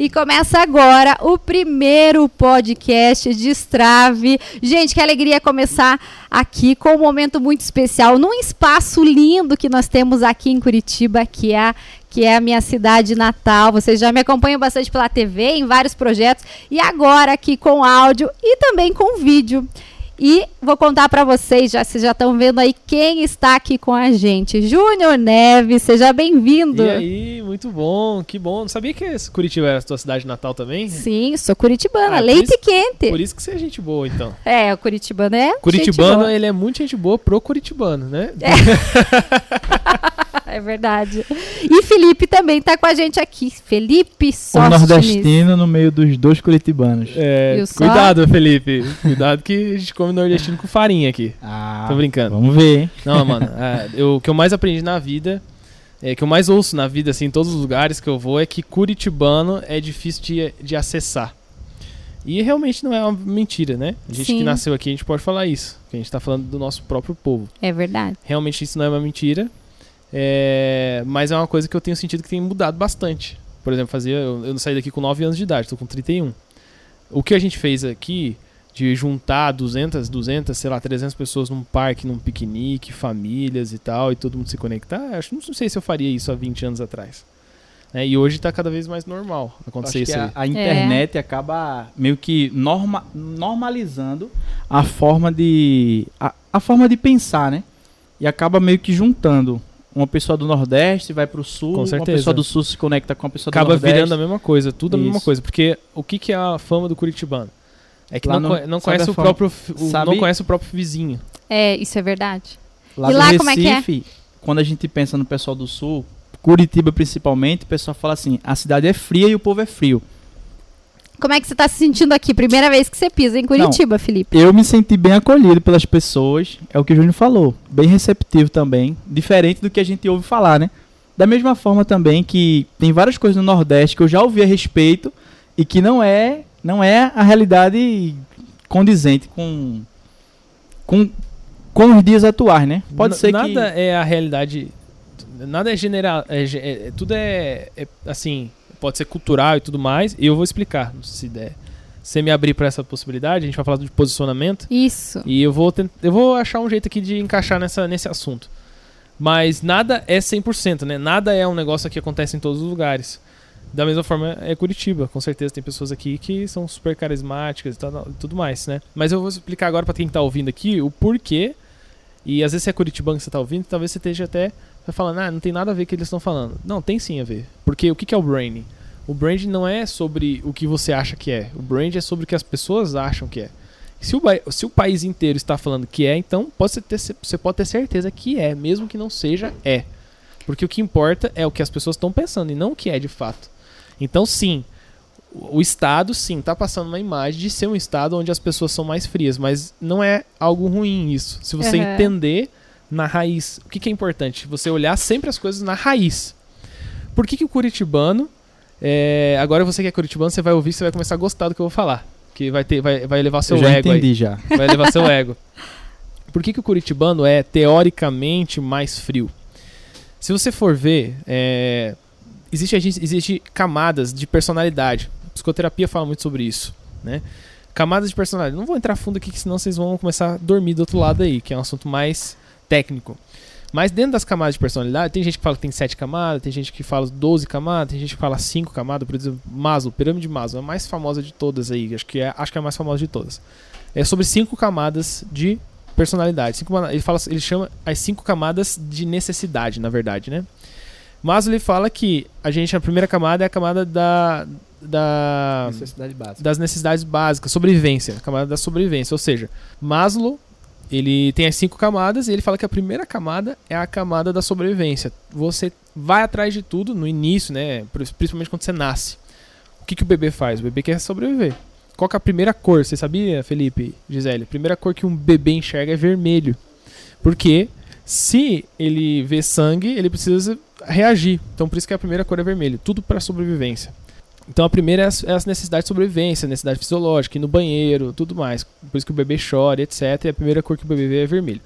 E começa agora o primeiro podcast de Strave. Gente, que alegria começar aqui com um momento muito especial, num espaço lindo que nós temos aqui em Curitiba, que é a que é a minha cidade natal. Vocês já me acompanham bastante pela TV, em vários projetos, e agora aqui com áudio e também com vídeo. E vou contar para vocês, já vocês já estão vendo aí quem está aqui com a gente. Júnior Neves, seja bem-vindo. E aí, muito bom, que bom. Não sabia que Curitiba era a tua cidade natal também? Sim, sou curitibana, ah, leite isso, quente. Por isso que você é gente boa, então. É, o curitibano é Curitibano, ele é muito gente boa pro curitibano, né? É. é verdade. E Felipe também está com a gente aqui. Felipe Sóstenes. O nordestino no meio dos dois curitibanos. É, cuidado, Felipe. Cuidado que a gente come nordestino com farinha aqui. Ah, Tô brincando. Vamos ver, hein? Não, mano. É, eu, o que eu mais aprendi na vida, é, que eu mais ouço na vida, assim, em todos os lugares que eu vou, é que curitibano é difícil de, de acessar. E realmente não é uma mentira, né? A gente Sim. que nasceu aqui, a gente pode falar isso. Que a gente tá falando do nosso próprio povo. É verdade. Realmente isso não é uma mentira. É, mas é uma coisa que eu tenho sentido que tem mudado bastante. Por exemplo, fazia, eu, eu saí daqui com 9 anos de idade, estou com 31. O que a gente fez aqui de juntar 200, 200, sei lá, 300 pessoas num parque, num piquenique, famílias e tal, e todo mundo se conectar, acho não sei se eu faria isso há 20 anos atrás. É, e hoje está cada vez mais normal acontecer isso. A, a internet é. acaba meio que norma, normalizando a forma de a, a forma de pensar, né? E acaba meio que juntando uma pessoa do Nordeste vai para o Sul, com certeza. uma pessoa do Sul se conecta com a pessoa Acaba do Nordeste. Acaba virando a mesma coisa, tudo Isso. a mesma coisa. Porque o que, que é a fama do Curitibano? É que lá não, no, não conhece o próprio o, não conhece o próprio vizinho. É, isso é verdade. Lá e lá Recife, como é que é? Quando a gente pensa no pessoal do Sul, Curitiba principalmente, o pessoal fala assim: a cidade é fria e o povo é frio. Como é que você está se sentindo aqui? Primeira vez que você pisa em Curitiba, Não, Felipe. Eu me senti bem acolhido pelas pessoas, é o que o Júnior falou. Bem receptivo também, diferente do que a gente ouve falar, né? Da mesma forma também que tem várias coisas no Nordeste que eu já ouvi a respeito e que não é, não é a realidade condizente com com, com os dias atuais, né? Pode N ser nada que nada é a realidade, nada é general, é, é, tudo é, é assim, pode ser cultural e tudo mais, e eu vou explicar, se der. Você me abrir para essa possibilidade, a gente vai falar de posicionamento. Isso. E eu vou, eu vou achar um jeito aqui de encaixar nessa, nesse assunto. Mas nada é 100%, né? Nada é um negócio que acontece em todos os lugares. Da mesma forma é Curitiba, com certeza tem pessoas aqui que são super carismáticas e tudo mais, né? Mas eu vou explicar agora para quem tá ouvindo aqui o porquê. E às vezes se é Curitibano que você tá ouvindo, talvez você esteja até falando, ah, não tem nada a ver com o que eles estão falando. Não, tem sim a ver. Porque o que é o branding? O branding não é sobre o que você acha que é. O branding é sobre o que as pessoas acham que é. Se o, se o país inteiro está falando que é, então pode ter, você pode ter certeza que é, mesmo que não seja, é. Porque o que importa é o que as pessoas estão pensando e não o que é de fato. Então, sim, o Estado, sim, está passando uma imagem de ser um Estado onde as pessoas são mais frias, mas não é algo ruim isso. Se você uhum. entender na raiz, o que, que, é importante? Você olhar sempre as coisas na raiz. Por que, que o curitibano é, agora você que é curitibano, você vai ouvir, você vai começar a gostar do que eu vou falar. Que vai, ter, vai, vai levar seu eu já ego entendi aí. já. Vai levar seu ego. Por que, que o curitibano é teoricamente mais frio? Se você for ver, é, existe, existe camadas de personalidade. A psicoterapia fala muito sobre isso, né? Camadas de personalidade. Não vou entrar fundo aqui, senão vocês vão começar a dormir do outro lado aí, que é um assunto mais técnico. Mas dentro das camadas de personalidade, tem gente que fala que tem 7 camadas, tem gente que fala 12 camadas, tem gente que fala 5 camadas, por exemplo, Maslow, pirâmide de Maslow, é a mais famosa de todas aí, acho que é, acho que é a mais famosa de todas. É sobre 5 camadas de personalidade. Cinco, ele, fala, ele chama as 5 camadas de necessidade, na verdade, né? Maslow ele fala que a gente, a primeira camada é a camada da, da necessidade das necessidades básicas, sobrevivência, a camada da sobrevivência, ou seja, Maslow ele tem as cinco camadas e ele fala que a primeira camada é a camada da sobrevivência. Você vai atrás de tudo no início, né? Principalmente quando você nasce. O que, que o bebê faz? O bebê quer sobreviver. Qual que é a primeira cor? Você sabia, Felipe, Gisele? A primeira cor que um bebê enxerga é vermelho. Porque se ele vê sangue, ele precisa reagir. Então por isso que a primeira cor é vermelho. Tudo para sobrevivência. Então a primeira é as, é as necessidades de sobrevivência, necessidade fisiológica, ir no banheiro, tudo mais. Por isso que o bebê chora, etc. E a primeira cor que o bebê vê é vermelho.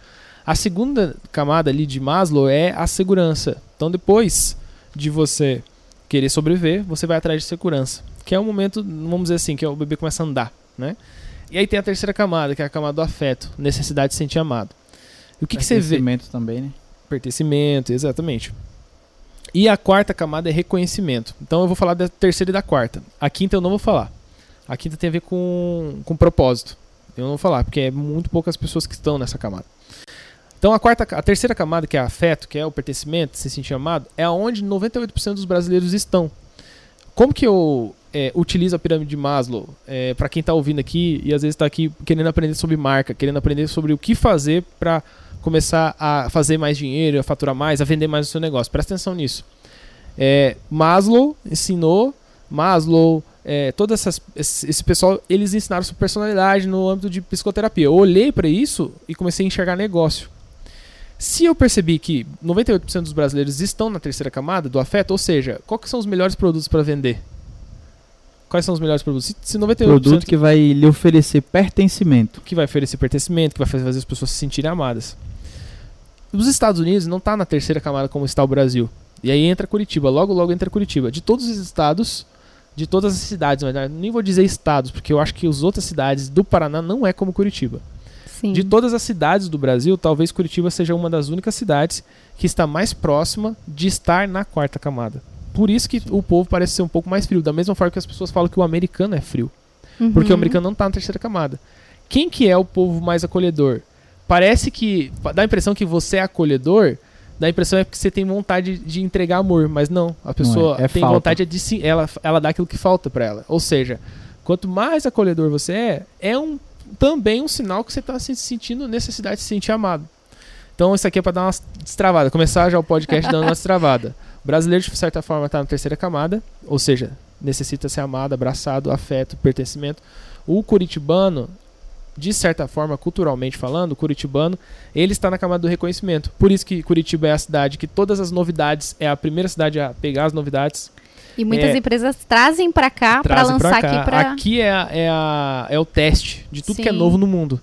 A segunda camada ali de Maslow é a segurança. Então depois de você querer sobreviver, você vai atrás de segurança. Que é o momento, vamos dizer assim, que é o bebê começa a andar, né? E aí tem a terceira camada, que é a camada do afeto, necessidade de se sentir amado. E o que, que você vê? Pertencimento também, né? Pertencimento, exatamente. E a quarta camada é reconhecimento. Então eu vou falar da terceira e da quarta. A quinta eu não vou falar. A quinta tem a ver com, com propósito. Eu não vou falar, porque é muito poucas pessoas que estão nessa camada. Então a quarta, a terceira camada, que é afeto, que é o pertencimento, se sentir amado, é onde 98% dos brasileiros estão. Como que eu é, utilizo a pirâmide de Maslow é, para quem está ouvindo aqui e às vezes está aqui querendo aprender sobre marca, querendo aprender sobre o que fazer para começar a fazer mais dinheiro, a faturar mais, a vender mais o seu negócio. Presta atenção nisso. É, Maslow ensinou, Maslow, é, todo essas, esse, pessoal, eles ensinaram sua personalidade no âmbito de psicoterapia. Eu olhei para isso e comecei a enxergar negócio. Se eu percebi que 98% dos brasileiros estão na terceira camada do afeto, ou seja, quais são os melhores produtos para vender? Quais são os melhores produtos? Se, se 98%... Produto que vai lhe oferecer pertencimento. Que vai oferecer pertencimento, que vai fazer as pessoas se sentirem amadas. Os Estados Unidos não está na terceira camada como está o Brasil. E aí entra Curitiba, logo logo entra Curitiba. De todos os estados, de todas as cidades, mas nem vou dizer estados, porque eu acho que as outras cidades do Paraná não é como Curitiba. Sim. De todas as cidades do Brasil, talvez Curitiba seja uma das únicas cidades que está mais próxima de estar na quarta camada. Por isso que o povo parece ser um pouco mais frio, da mesma forma que as pessoas falam que o americano é frio. Uhum. Porque o americano não está na terceira camada. Quem que é o povo mais acolhedor? Parece que. Dá a impressão que você é acolhedor, dá a impressão é que você tem vontade de entregar amor, mas não. A pessoa é, é tem falta. vontade de sim, ela, ela dá aquilo que falta para ela. Ou seja, quanto mais acolhedor você é, é um, também um sinal que você está se sentindo necessidade de se sentir amado. Então isso aqui é para dar uma destravada, começar já o podcast dando uma destravada. O brasileiro, de certa forma, está na terceira camada, ou seja, necessita ser amado, abraçado, afeto, pertencimento. O curitibano, de certa forma, culturalmente falando, o curitibano, ele está na camada do reconhecimento. Por isso que Curitiba é a cidade que todas as novidades, é a primeira cidade a pegar as novidades. E muitas É. empresas trazem para cá para lançar pra cá. aqui para Aqui é, a- é, a- é o teste de tudo que é Sim. novo no mundo.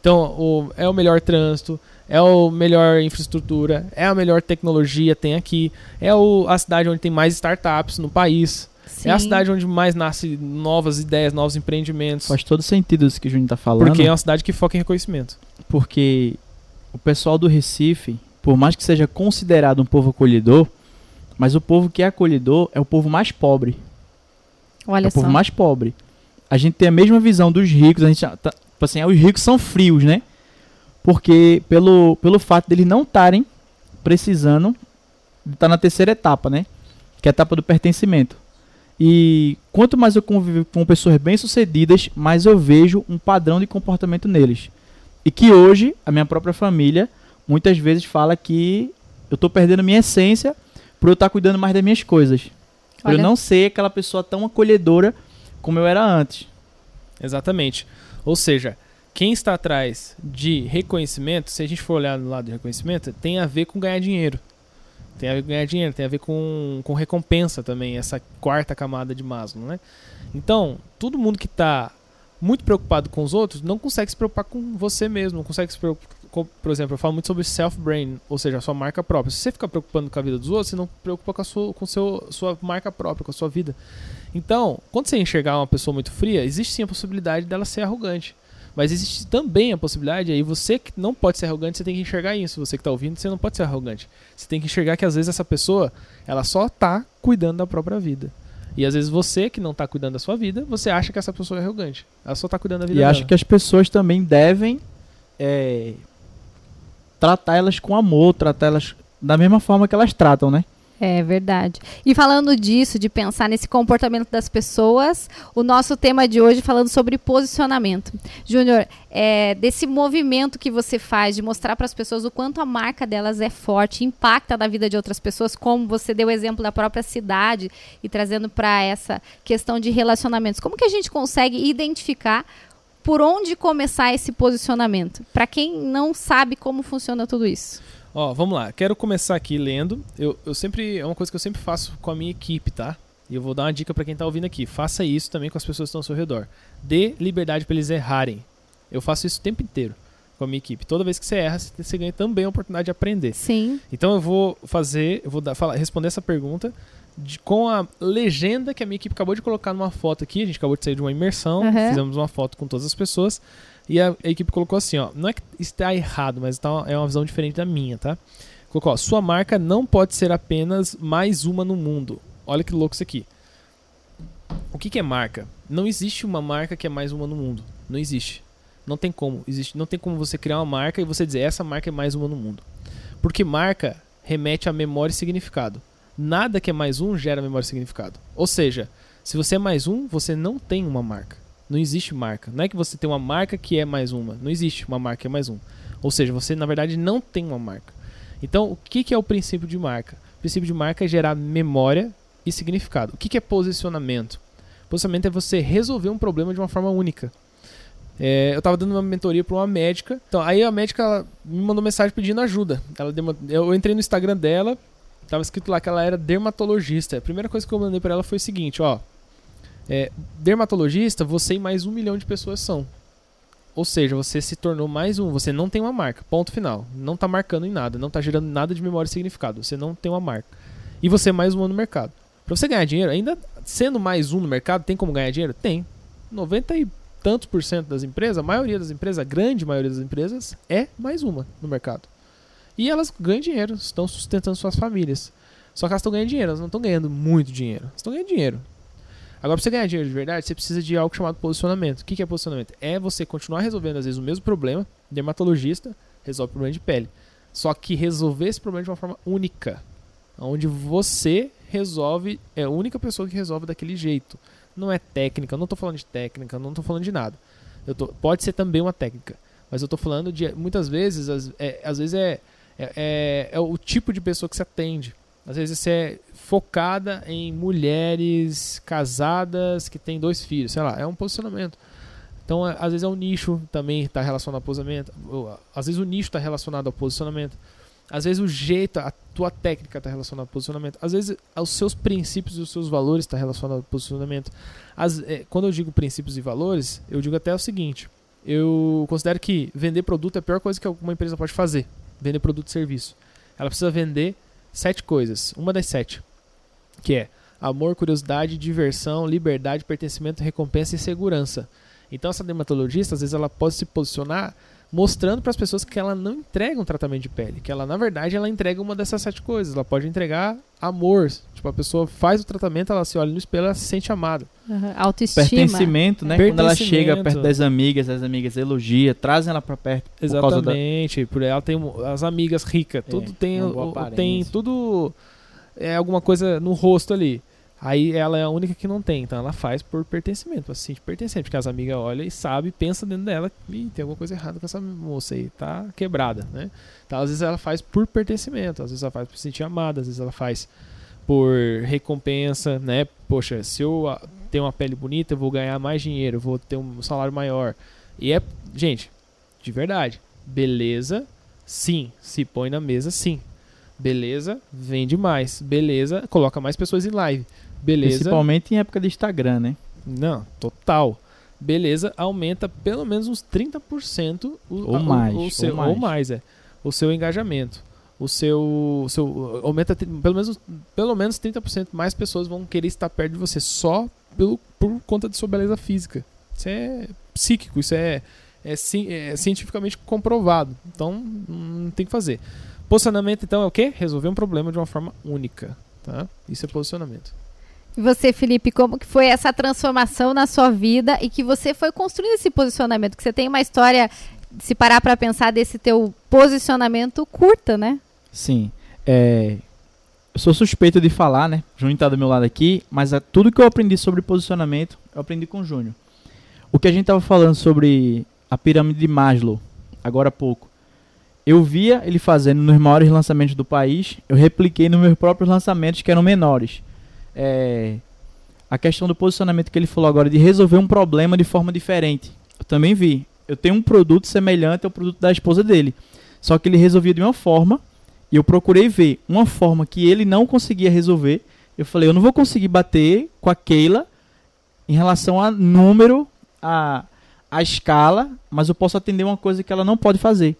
Então, o- é o melhor trânsito, é o melhor infraestrutura, é a melhor tecnologia tem aqui, é o- a cidade onde tem mais startups no país, é a cidade onde mais nasce novas ideias, novos empreendimentos. Faz todo sentido isso que o Júnior tá falando. Porque é uma cidade que foca em reconhecimento. porque o pessoal do Recife, por mais que seja considerado um povo acolhedor, mas o povo que é acolhedor é o povo mais pobre. Olha é o só. povo mais pobre. A gente tem a mesma visão dos ricos, a gente tá, tipo assim, os ricos são frios, né? Porque pelo, pelo fato deles não estarem precisando de estar na terceira etapa, né? Que é a etapa do pertencimento. E quanto mais eu convivo com pessoas bem-sucedidas, mais eu vejo um padrão de comportamento neles. E que hoje a minha própria família muitas vezes fala que eu estou perdendo minha essência por eu estar cuidando mais das minhas coisas. Por eu Olha. não ser aquela pessoa tão acolhedora como eu era antes. Exatamente. Ou seja, quem está atrás de reconhecimento, se a gente for olhar no lado de reconhecimento, tem a ver com ganhar dinheiro. Tem a ver com ganhar dinheiro, tem a ver com, com recompensa também, essa quarta camada de Maslow, né? Então, todo mundo que está muito preocupado com os outros não consegue se preocupar com você mesmo, não consegue se preocupar. Por exemplo, eu falo muito sobre self-brain, ou seja, a sua marca própria. Se você ficar preocupando com a vida dos outros, você não preocupa com a sua, com seu, sua marca própria, com a sua vida. Então, quando você enxergar uma pessoa muito fria, existe sim a possibilidade dela ser arrogante. Mas existe também a possibilidade, aí você que não pode ser arrogante, você tem que enxergar isso. Você que está ouvindo, você não pode ser arrogante. Você tem que enxergar que às vezes essa pessoa, ela só tá cuidando da própria vida. E às vezes você que não tá cuidando da sua vida, você acha que essa pessoa é arrogante. Ela só tá cuidando da vida E dela. acho que as pessoas também devem é, tratar elas com amor, tratar elas da mesma forma que elas tratam, né? É verdade. E falando disso, de pensar nesse comportamento das pessoas, o nosso tema de hoje falando sobre posicionamento. Júnior, é, desse movimento que você faz de mostrar para as pessoas o quanto a marca delas é forte, impacta na vida de outras pessoas, como você deu o exemplo da própria cidade e trazendo para essa questão de relacionamentos. Como que a gente consegue identificar por onde começar esse posicionamento? Para quem não sabe como funciona tudo isso. Ó, vamos lá. Quero começar aqui lendo. Eu, eu sempre. É uma coisa que eu sempre faço com a minha equipe, tá? E eu vou dar uma dica pra quem tá ouvindo aqui. Faça isso também com as pessoas que estão ao seu redor. Dê liberdade pra eles errarem. Eu faço isso o tempo inteiro com a minha equipe. Toda vez que você erra, você você ganha também a oportunidade de aprender. Sim. Então eu vou fazer, eu vou dar, falar, responder essa pergunta de- com a legenda que a minha equipe acabou de colocar numa foto aqui. A gente acabou de sair de uma imersão, Uhum. fizemos uma foto com todas as pessoas. E a, a equipe colocou assim, ó. Não é que está errado, mas tá, é uma visão diferente da minha, tá? Colocou, ó, sua marca não pode ser apenas mais uma no mundo. Olha que louco isso aqui. O que, que é marca? Não existe uma marca que é mais uma no mundo. Não existe. Não tem como. Existe, não tem como você criar uma marca e você dizer essa marca é mais uma no mundo. Porque marca remete a memória e significado. Nada que é mais um gera memória e significado. Ou seja, se você é mais um, você não tem uma marca. Não existe marca. Não é que você tem uma marca que é mais uma. Não existe uma marca que é mais um. Ou seja, você na verdade não tem uma marca. Então, o que, que é o princípio de marca? O princípio de marca é gerar memória e significado. O que, que é posicionamento? Posicionamento é você resolver um problema de uma forma única. É, eu estava dando uma mentoria para uma médica. Então, aí a médica me mandou mensagem pedindo ajuda. Ela uma- eu entrei no Instagram dela, tava escrito lá que ela era dermatologista. A primeira coisa que eu mandei para ela foi o seguinte, ó. É, dermatologista, você e mais um milhão de pessoas são. Ou seja, você se tornou mais um. Você não tem uma marca. Ponto final. Não tá marcando em nada. Não tá gerando nada de memória e significado. Você não tem uma marca. E você é mais um no mercado. Pra você ganhar dinheiro, ainda sendo mais um no mercado, tem como ganhar dinheiro? Tem. 90 e tantos por cento das empresas, a maioria das empresas, a grande maioria das empresas, é mais uma no mercado. E elas ganham dinheiro, estão sustentando suas famílias. Só que elas estão ganhando dinheiro, elas não estão ganhando muito dinheiro. Elas estão ganhando dinheiro. Agora, pra você ganhar dinheiro de verdade, você precisa de algo chamado posicionamento. O que é posicionamento? É você continuar resolvendo, às vezes, o mesmo problema. Dermatologista resolve o problema de pele. Só que resolver esse problema de uma forma única. Onde você resolve, é a única pessoa que resolve daquele jeito. Não é técnica, eu não tô falando de técnica, eu não tô falando de nada. Eu tô, pode ser também uma técnica. Mas eu tô falando de, muitas vezes, às, é, às vezes é, é, é, é o tipo de pessoa que você atende. Às vezes você é focada em mulheres casadas que têm dois filhos, sei lá, é um posicionamento. Então, às vezes é um nicho também está relacionado ao posicionamento. Às vezes o nicho está relacionado ao posicionamento. Às vezes o jeito, a tua técnica está relacionada ao posicionamento. Às vezes os seus princípios e os seus valores estão relacionados ao posicionamento. As- é, quando eu digo princípios e valores, eu digo até o seguinte: eu considero que vender produto é a pior coisa que alguma empresa pode fazer. Vender produto e serviço. Ela precisa vender sete coisas. Uma das sete. Que é amor, curiosidade, diversão, liberdade, pertencimento, recompensa e segurança. Então essa dermatologista, às vezes, ela pode se posicionar mostrando para as pessoas que ela não entrega um tratamento de pele, que ela na verdade ela entrega uma dessas sete coisas. Ela pode entregar amor, tipo a pessoa faz o tratamento, ela se olha no espelho, ela se sente amada. Uhum. Autoestima. Pertencimento, né? Quando ela chega Pertencimento. perto das amigas, as amigas elogiam, trazem ela pra perto por causa da... Exatamente, por ela tem as amigas ricas, tudo tem o- aparência. tem tudo é alguma coisa no rosto ali. Aí ela é a única que não tem, então ela faz por pertencimento, pra se sentir pertencente, porque as amigas olham e sabem, pensa dentro dela, Ih, tem alguma coisa errada com essa moça aí, tá quebrada, né? Então às vezes ela faz por pertencimento, às vezes ela faz por se sentir amada, às vezes ela faz por recompensa, né? Poxa, se eu ah, tenho uma pele bonita, eu vou ganhar mais dinheiro, vou ter um salário maior. E é, gente, de verdade, beleza, sim, se põe na mesa, sim. Beleza, vende mais. Beleza, coloca mais pessoas em live. Beleza, Principalmente em época de Instagram, né? não, total. Beleza, aumenta pelo menos uns 30% o, Ou a- o- mais, o ou seu, mais. ou mais, é. O seu engajamento. O seu, seu aumenta pelo menos pelo menos 30% mais pessoas vão querer estar perto de você só pelo, por conta de sua beleza física. Isso é psíquico, isso é, é, é cientificamente comprovado. Então, não tem que fazer. Posicionamento, então, é o quê? Resolver um problema de uma forma única. Tá? Isso é posicionamento. E você, Felipe, como que foi essa transformação na sua vida e que você foi construindo esse posicionamento? Que você tem uma história, se parar pra pensar, desse teu posicionamento curta, né? Sim. É, Eu sou suspeito de falar, né? Júnior tá do meu lado aqui, mas é tudo que eu aprendi sobre posicionamento, eu aprendi com o Júnior. O que a gente tava falando sobre a pirâmide de Maslow, agora há pouco. Eu via ele fazendo nos maiores lançamentos do país, eu repliquei nos meus próprios lançamentos que eram menores. É, a questão do posicionamento que ele falou agora, de resolver um problema de forma diferente. Eu também vi. Eu tenho um produto semelhante ao produto da esposa dele. Só que ele resolvia de uma forma, e eu procurei ver uma forma que ele não conseguia resolver. Eu falei, eu não vou conseguir bater com a Keila em relação a número, a, a escala, mas eu posso atender uma coisa que ela não pode fazer.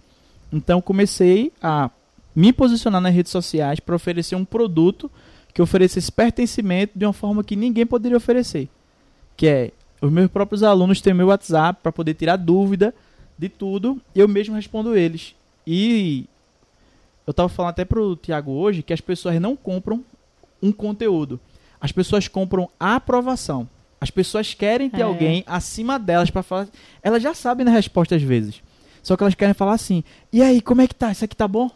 Então comecei a me posicionar nas redes sociais para oferecer um produto que oferecesse pertencimento de uma forma que ninguém poderia oferecer. Que é, os meus próprios alunos têm meu WhatsApp para poder tirar dúvida de tudo, eu mesmo respondo eles. E eu tava falando até pro Tiago hoje que as pessoas não compram um conteúdo. As pessoas compram a aprovação. As pessoas querem ter É. alguém acima delas para falar. Elas já sabem a resposta às vezes. Só que elas querem falar assim: "E aí, como é que tá? Isso aqui tá bom?"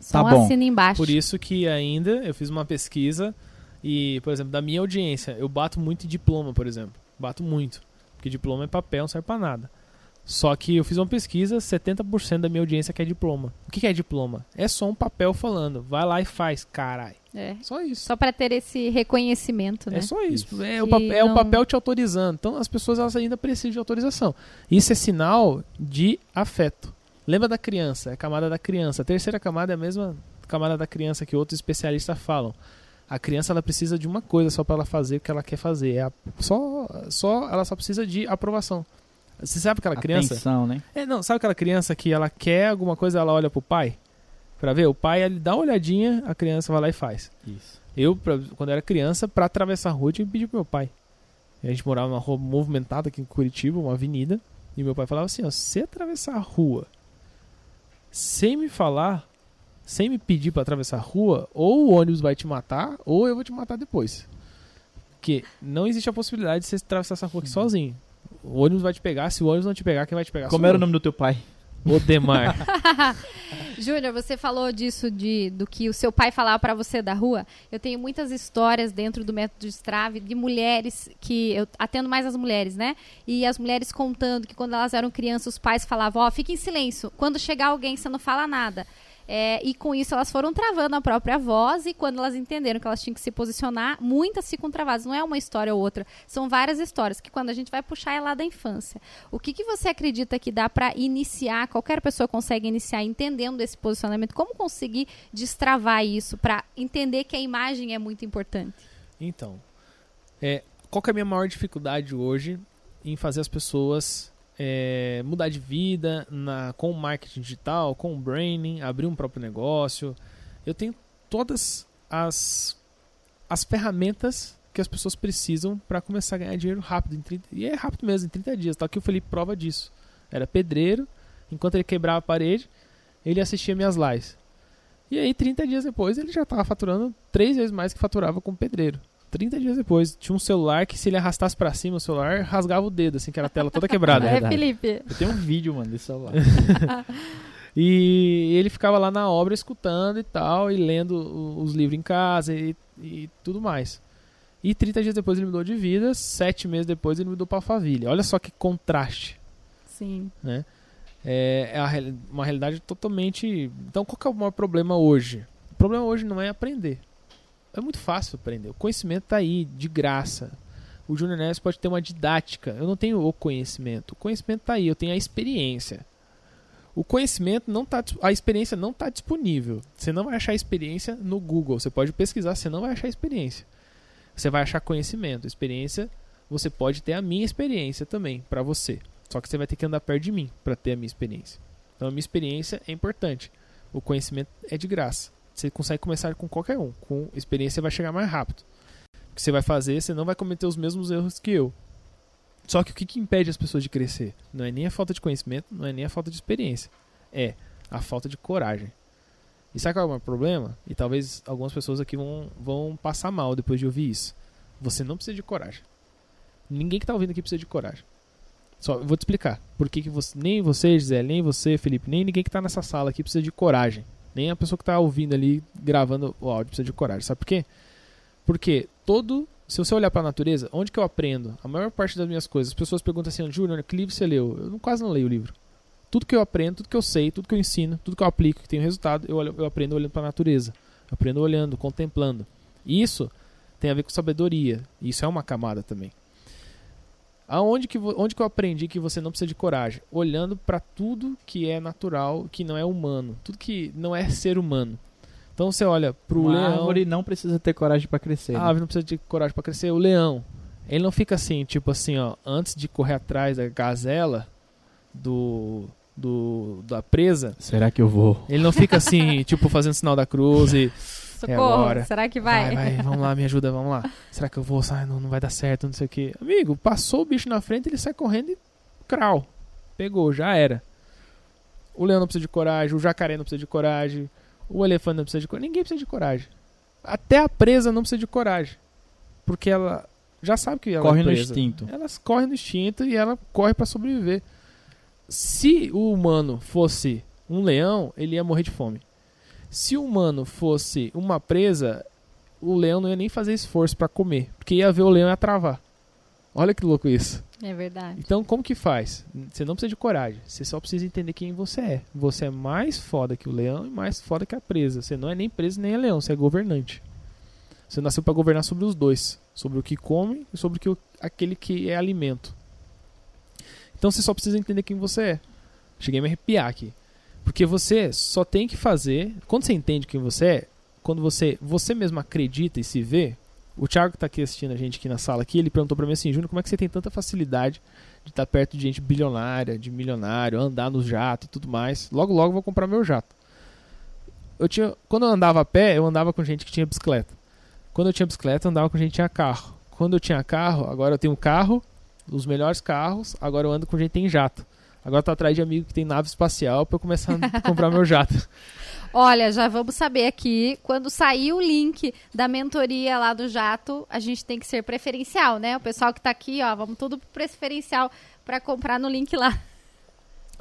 Só Tá um bom. assino embaixo. Por isso que ainda eu fiz uma pesquisa e, por exemplo, da minha audiência, eu bato muito em diploma, por exemplo. Bato muito. Porque diploma é papel, não serve pra nada. Só que eu fiz uma pesquisa, 70% da minha audiência quer diploma. O que que é diploma? É só um papel falando. Vai lá e faz, carai. É. Só isso. Só para ter esse reconhecimento, né? É só isso. Isso. É, o papel, é o não- papel te autorizando. Então as pessoas elas ainda precisam de autorização. Isso é sinal de afeto. Lembra da criança? É a camada da criança. A terceira camada é a mesma camada da criança que outros especialistas falam. A criança ela precisa de uma coisa só para ela fazer o que ela quer fazer. É a- só, só, ela só precisa de aprovação. Você sabe aquela criança? Atenção, né? É, não, sabe aquela criança que ela quer alguma coisa, ela olha pro pai? Pra ver? O pai, ele dá uma olhadinha, a criança vai lá e faz. Isso. Eu, pra- quando era criança, pra atravessar a rua, eu tinha que pedir pro meu pai. A gente morava numa rua movimentada aqui em Curitiba, uma avenida. E meu pai falava assim: ó, se atravessar a rua sem me falar, sem me pedir pra atravessar a rua, ou o ônibus vai te matar, ou eu vou te matar depois. Porque não existe a possibilidade de você atravessar essa rua aqui sozinho. O ônibus vai te pegar, se o ônibus não te pegar, quem vai te pegar Como era o nome do teu pai? Odemar. Júnior, você falou disso, de, do que o seu pai falava pra você da rua. Eu tenho muitas histórias dentro do método de Strave de mulheres que eu atendo mais as mulheres, né? E as mulheres contando que quando elas eram crianças, os pais falavam: Ó, fica em silêncio. Quando chegar alguém, você não fala nada. É, e com isso elas foram travando a própria voz e quando elas entenderam que elas tinham que se posicionar, muitas ficam travadas. Não é uma história ou outra, são várias histórias que quando a gente vai puxar é lá da infância. O que, que você acredita que dá para iniciar? Qualquer pessoa consegue iniciar entendendo esse posicionamento? Como conseguir destravar isso para entender que a imagem é muito importante? Então, é, qual é a minha maior dificuldade hoje em fazer as pessoas é, mudar de vida na, com marketing digital, com branding, abrir um próprio negócio? Eu tenho todas as, as ferramentas que as pessoas precisam para começar a ganhar dinheiro rápido. Em 30, e é rápido mesmo, em 30 dias. Tá aqui o Felipe prova disso. Era pedreiro, enquanto ele quebrava a parede, ele assistia minhas lives. E aí, 30 dias depois, ele já estava faturando três vezes mais que faturava como pedreiro. 30 dias depois, tinha um celular que se ele arrastasse pra cima o celular, rasgava o dedo, assim, que era a tela toda quebrada. é. Felipe? Eu tenho um vídeo, mano, desse celular. E ele ficava lá na obra escutando e tal, e lendo os livros em casa e, e tudo mais. E 30 dias depois ele mudou de vida, 7 meses depois ele mudou pra Alphaville. Olha só que contraste. Sim. né? É, é uma realidade totalmente. Então, qual que é o maior problema hoje? O problema hoje não é aprender. É muito fácil aprender. O conhecimento está aí, de graça. O Júnior Neves pode ter uma didática. Eu não tenho o conhecimento. O conhecimento está aí, eu tenho a experiência. O conhecimento não tá, dis- a experiência não está disponível. Você não vai achar experiência no Google. Você pode pesquisar, você não vai achar experiência. Você vai achar conhecimento. Experiência, você pode ter a minha experiência também para você. Só que você vai ter que andar perto de mim para ter a minha experiência. Então a minha experiência é importante. O conhecimento é de graça. Você consegue começar com qualquer um. Com experiência vai chegar mais rápido. O que você vai fazer, você não vai cometer os mesmos erros que eu. Só que o que, que impede as pessoas de crescer? Não é nem a falta de conhecimento, não é nem a falta de experiência. É a falta de coragem. E sabe qual é o problema? E talvez algumas pessoas aqui vão, vão passar mal depois de ouvir isso. Você não precisa de coragem. Ninguém que está ouvindo aqui precisa de coragem. Só vou te explicar. Por que, que você, nem você, Gisele, nem você, Felipe, nem ninguém que está nessa sala aqui precisa de coragem. Nem a pessoa que está ouvindo ali, gravando o áudio, precisa de coragem. Sabe por quê? Porque todo. Se você olhar para a natureza, onde que eu aprendo? A maior parte das minhas coisas, as pessoas perguntam assim, Júnior, que livro você leu? Eu quase não leio o livro. Tudo que eu aprendo, tudo que eu sei, tudo que eu ensino, tudo que eu aplico, que tem resultado, eu, eu aprendo olhando para a natureza. Eu aprendo olhando, contemplando. Isso tem a ver com sabedoria. Isso é uma camada também. Aonde que, onde que eu aprendi que você não precisa de coragem? Olhando para tudo que é natural, que não é humano, tudo que não é ser humano. Então você olha pro Uma leão, árvore não precisa ter coragem pra crescer. a né? ave não precisa de coragem para crescer. O leão, ele não fica assim, tipo assim, ó, antes de correr atrás da gazela do, do da presa, Será que eu vou? ele não fica assim, tipo fazendo sinal da cruz e Socorro. agora. Será que vai? Vai, vai, vamos lá, me ajuda, vamos lá. Será que eu vou? Sai, não, não vai dar certo, não sei o que. Amigo, passou o bicho na frente, ele sai correndo e. Crau. Pegou, já era. O leão não precisa de coragem, o jacaré não precisa de coragem, o elefante não precisa de coragem, ninguém precisa de coragem. Até a presa não precisa de coragem. Porque ela já sabe que ela Corre é no presa. instinto. Elas correm no instinto e ela corre pra sobreviver. Se o humano fosse um leão, ele ia morrer de fome. Se o humano fosse uma presa, o leão não ia nem fazer esforço pra comer, porque ia ver o leão e ia travar. Olha que louco isso. É verdade. Então, como que faz? Você não precisa de coragem, você só precisa entender quem você é. Você é mais foda que o leão e mais foda que a presa. Você não é nem presa nem é leão, você é governante. Você nasceu pra governar sobre os dois, sobre o que come e sobre o que aquele que é alimento. Então você só precisa entender quem você é. Cheguei a me arrepiar aqui. Porque você só tem que fazer. Quando você entende quem você é, quando você você mesmo acredita e se vê. O Thiago que tá aqui assistindo a gente aqui na sala aqui, ele perguntou pra mim assim, Júnior, como é que você tem tanta facilidade de estar perto de gente bilionária, de milionário, andar no jato e tudo mais. Logo, logo vou comprar meu jato. Eu tinha, quando eu andava a pé, eu andava com gente que tinha bicicleta. Quando eu tinha bicicleta, eu andava com gente que tinha carro. Quando eu tinha carro, agora eu tenho um carro, os melhores carros, agora eu ando com gente que tem jato. Agora tô atrás de amigo que tem nave espacial pra eu começar a comprar meu jato. Olha, já vamos saber aqui, quando sair o link da mentoria lá do Jato, a gente tem que ser preferencial, né? O pessoal que tá aqui, ó, vamos tudo preferencial pra comprar no link lá.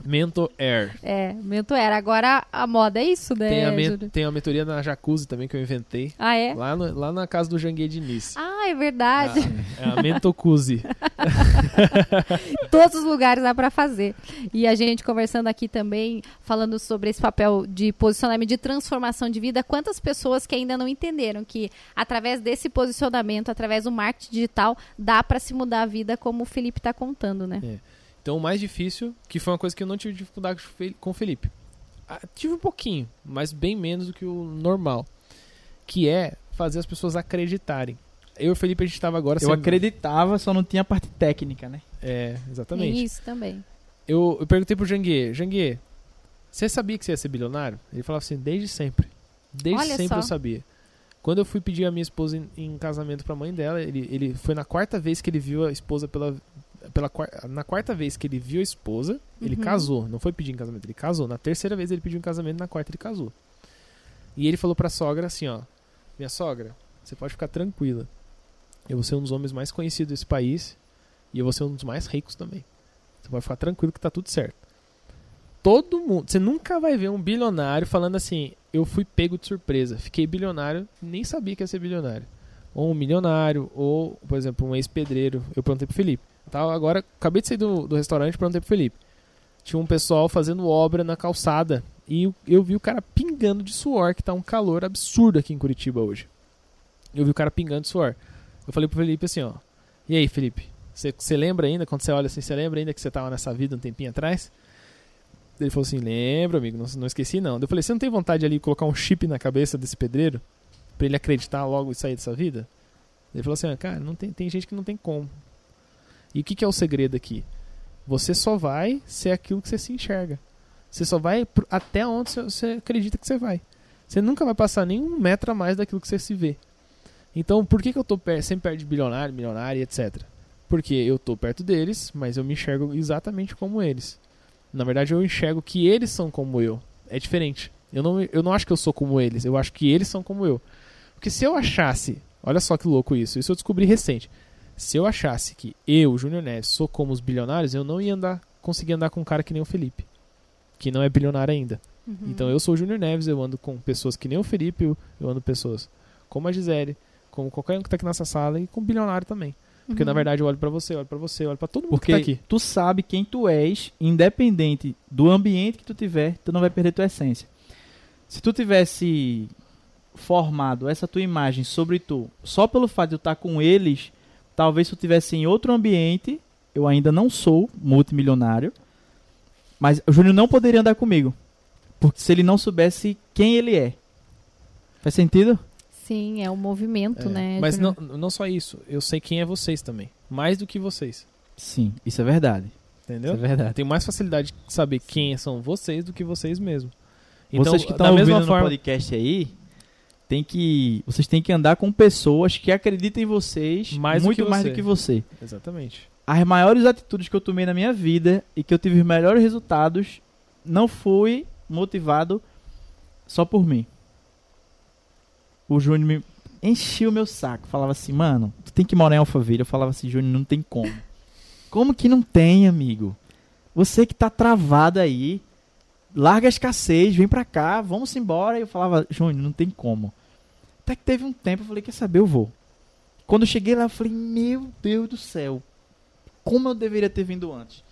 Mento Air. É, mentoera. Agora a moda é isso, né? Tem a, men- tem a mentoria na Jacuzzi também que eu inventei. Ah, é? Lá, no- lá na casa do Janguê Diniz. Ah, é verdade. É a Mentocuzzi. Todos os lugares dá pra fazer. E a gente conversando aqui também, falando sobre esse papel de posicionamento, de transformação de vida. Quantas pessoas que ainda não entenderam que através desse posicionamento, através do marketing digital, dá pra se mudar a vida, como o Felipe tá contando, né? Então o mais difícil, que foi uma coisa que eu não tive dificuldade com o Felipe. Ah, tive um pouquinho, mas bem menos do que o normal. Que é fazer as pessoas acreditarem. Eu e o Felipe, a gente tava agora... Eu acreditava, só não tinha a parte técnica, né? É, exatamente. isso também. Eu, eu perguntei pro Janguê, Janguê, você sabia que você ia ser bilionário? Ele falava assim, desde sempre. Desde Olha sempre só. eu sabia. Quando eu fui pedir a minha esposa em, em casamento pra mãe dela, ele, ele foi na quarta vez que ele viu a esposa pela. Pela na quarta vez que ele viu a esposa, ele Uhum. casou. Não foi pedir em casamento, ele casou. Na terceira vez ele pediu em casamento, na quarta ele casou. E ele falou pra sogra assim, ó. Minha sogra, você pode ficar tranquila. Eu vou ser um dos homens mais conhecidos desse país. E eu vou ser um dos mais ricos também. Você pode ficar tranquilo que tá tudo certo. Todo mundo. Você nunca vai ver um bilionário falando assim: eu fui pego de surpresa, fiquei bilionário, nem sabia que ia ser bilionário. Ou um milionário, ou, por exemplo, um ex-pedreiro. Eu perguntei pro Felipe. Tava agora, acabei de sair do, do restaurante, perguntei pro Felipe. Tinha um pessoal fazendo obra na calçada. E eu, eu vi o cara pingando de suor, que tá um calor absurdo aqui em Curitiba hoje. Eu vi o cara pingando de suor. Eu falei pro Felipe assim, ó. E aí, Felipe? Você lembra ainda, quando você olha assim, você lembra ainda que você tava nessa vida um tempinho atrás? Ele falou assim, lembro, amigo, não, não esqueci não. Eu falei, você não tem vontade de ali colocar um chip na cabeça desse pedreiro? Pra ele acreditar logo e sair dessa vida? Ele falou assim, ah, cara, não tem, tem gente que não tem como. E o que, que é o segredo aqui? Você só vai ser aquilo que você se enxerga. Você só vai até onde você- acredita que você vai. Você nunca vai passar nenhum metro a mais daquilo que você se vê. Então, por que, que eu tô sempre perto de bilionário, milionário, etc? Porque eu tô perto deles, mas eu me enxergo exatamente como eles. Na verdade, eu enxergo que eles são como eu. É diferente. Eu não, eu não acho que eu sou como eles, eu acho que eles são como eu. Porque se eu achasse, olha só que louco isso, isso eu descobri recente. Se eu achasse que eu, Júnior Neves, sou como os bilionários, eu não ia andar, conseguir andar com um cara que nem o Felipe, que não é bilionário ainda. Uhum. Então eu sou o Júnior Neves, eu ando com pessoas que nem o Felipe, eu, eu ando com pessoas como a Gisele, como qualquer um que tá aqui nessa sala e com bilionário também. Porque Uhum. na verdade eu olho pra você, eu olho pra você, eu olho pra todo mundo Porque que tá aqui. tu sabe quem tu és, independente do ambiente que tu tiver, tu não vai perder tua essência. Se tu tivesse formado essa tua imagem sobre tu, só pelo fato de eu estar com eles, talvez se eu tivesse em outro ambiente, eu ainda não sou multimilionário, mas o Júnior não poderia andar comigo, porque se ele não soubesse quem ele é. Faz sentido? Sim, é o movimento, É, né? Mas não, não só isso, eu sei quem é vocês também. Mais do que vocês. Sim, isso é verdade. Entendeu? Isso é Eu verdade. tenho mais facilidade de saber quem são vocês do que vocês mesmos. Então, Vocês que da estão ouvindo mesma no forma, podcast aí, tem que. Vocês têm que andar com pessoas que acreditam em vocês Mais muito mais do que você. Exatamente. As maiores atitudes que eu tomei na minha vida e que eu tive os melhores resultados não fui motivado só por mim. O Júnior me enchia o meu saco. Falava assim, mano, tu tem que morar em Alphaville. Eu falava assim, Júnior, não tem como. Como que não tem, amigo? Você que tá travado aí, larga a escassez, vem pra cá, vamos embora. E eu falava, Júnior, não tem como. Até que teve um tempo, eu falei, quer saber, eu vou. Quando eu cheguei lá, eu falei, meu Deus do céu, como eu deveria ter vindo antes.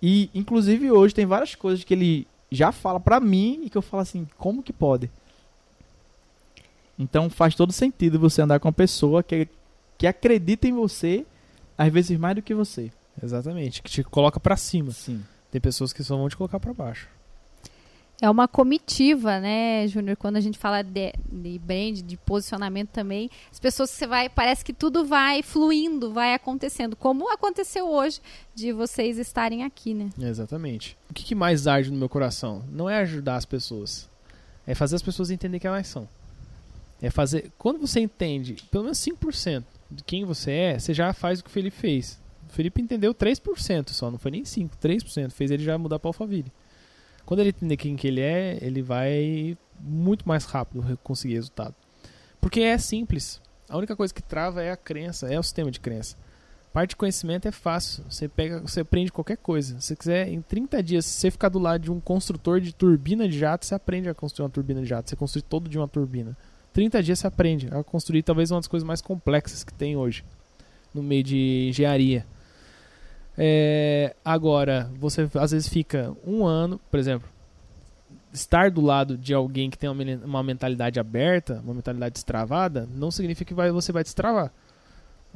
E, inclusive, hoje tem várias coisas que ele já fala pra mim e que eu falo assim, como que pode? Então faz todo sentido você andar com uma pessoa que, que acredita em você, às vezes mais do que você. Exatamente. Que te coloca pra cima. Sim. Tem pessoas que só vão te colocar pra baixo. É uma comitiva, né, Júnior? Quando a gente fala de, de brand, de posicionamento também, as pessoas que você vai, parece que tudo vai fluindo, vai acontecendo, como aconteceu hoje de vocês estarem aqui, né? Exatamente. O que, que mais arde no meu coração? Não é ajudar as pessoas. É fazer as pessoas entenderem quem elas são. É fazer. Quando você entende pelo menos 5% de quem você é, você já faz o que o Felipe fez. O Felipe entendeu 3% só, não foi nem 5%, 3%. Fez ele já mudar para Alphaville. Quando ele entender quem que ele é, ele vai muito mais rápido conseguir resultado. Porque é simples. A única coisa que trava é a crença, é o sistema de crença. Parte de conhecimento é fácil. Você pega, você aprende qualquer coisa. Se você quiser, em 30 dias, se você ficar do lado de um construtor de turbina de jato, você aprende a construir uma turbina de jato. Você construi todo de uma turbina. 30 dias você aprende a construir talvez uma das coisas mais complexas que tem hoje no meio de engenharia. É, agora, você às vezes fica um ano, por exemplo, estar do lado de alguém que tem uma, uma mentalidade aberta, uma mentalidade destravada, não significa que vai- você vai destravar.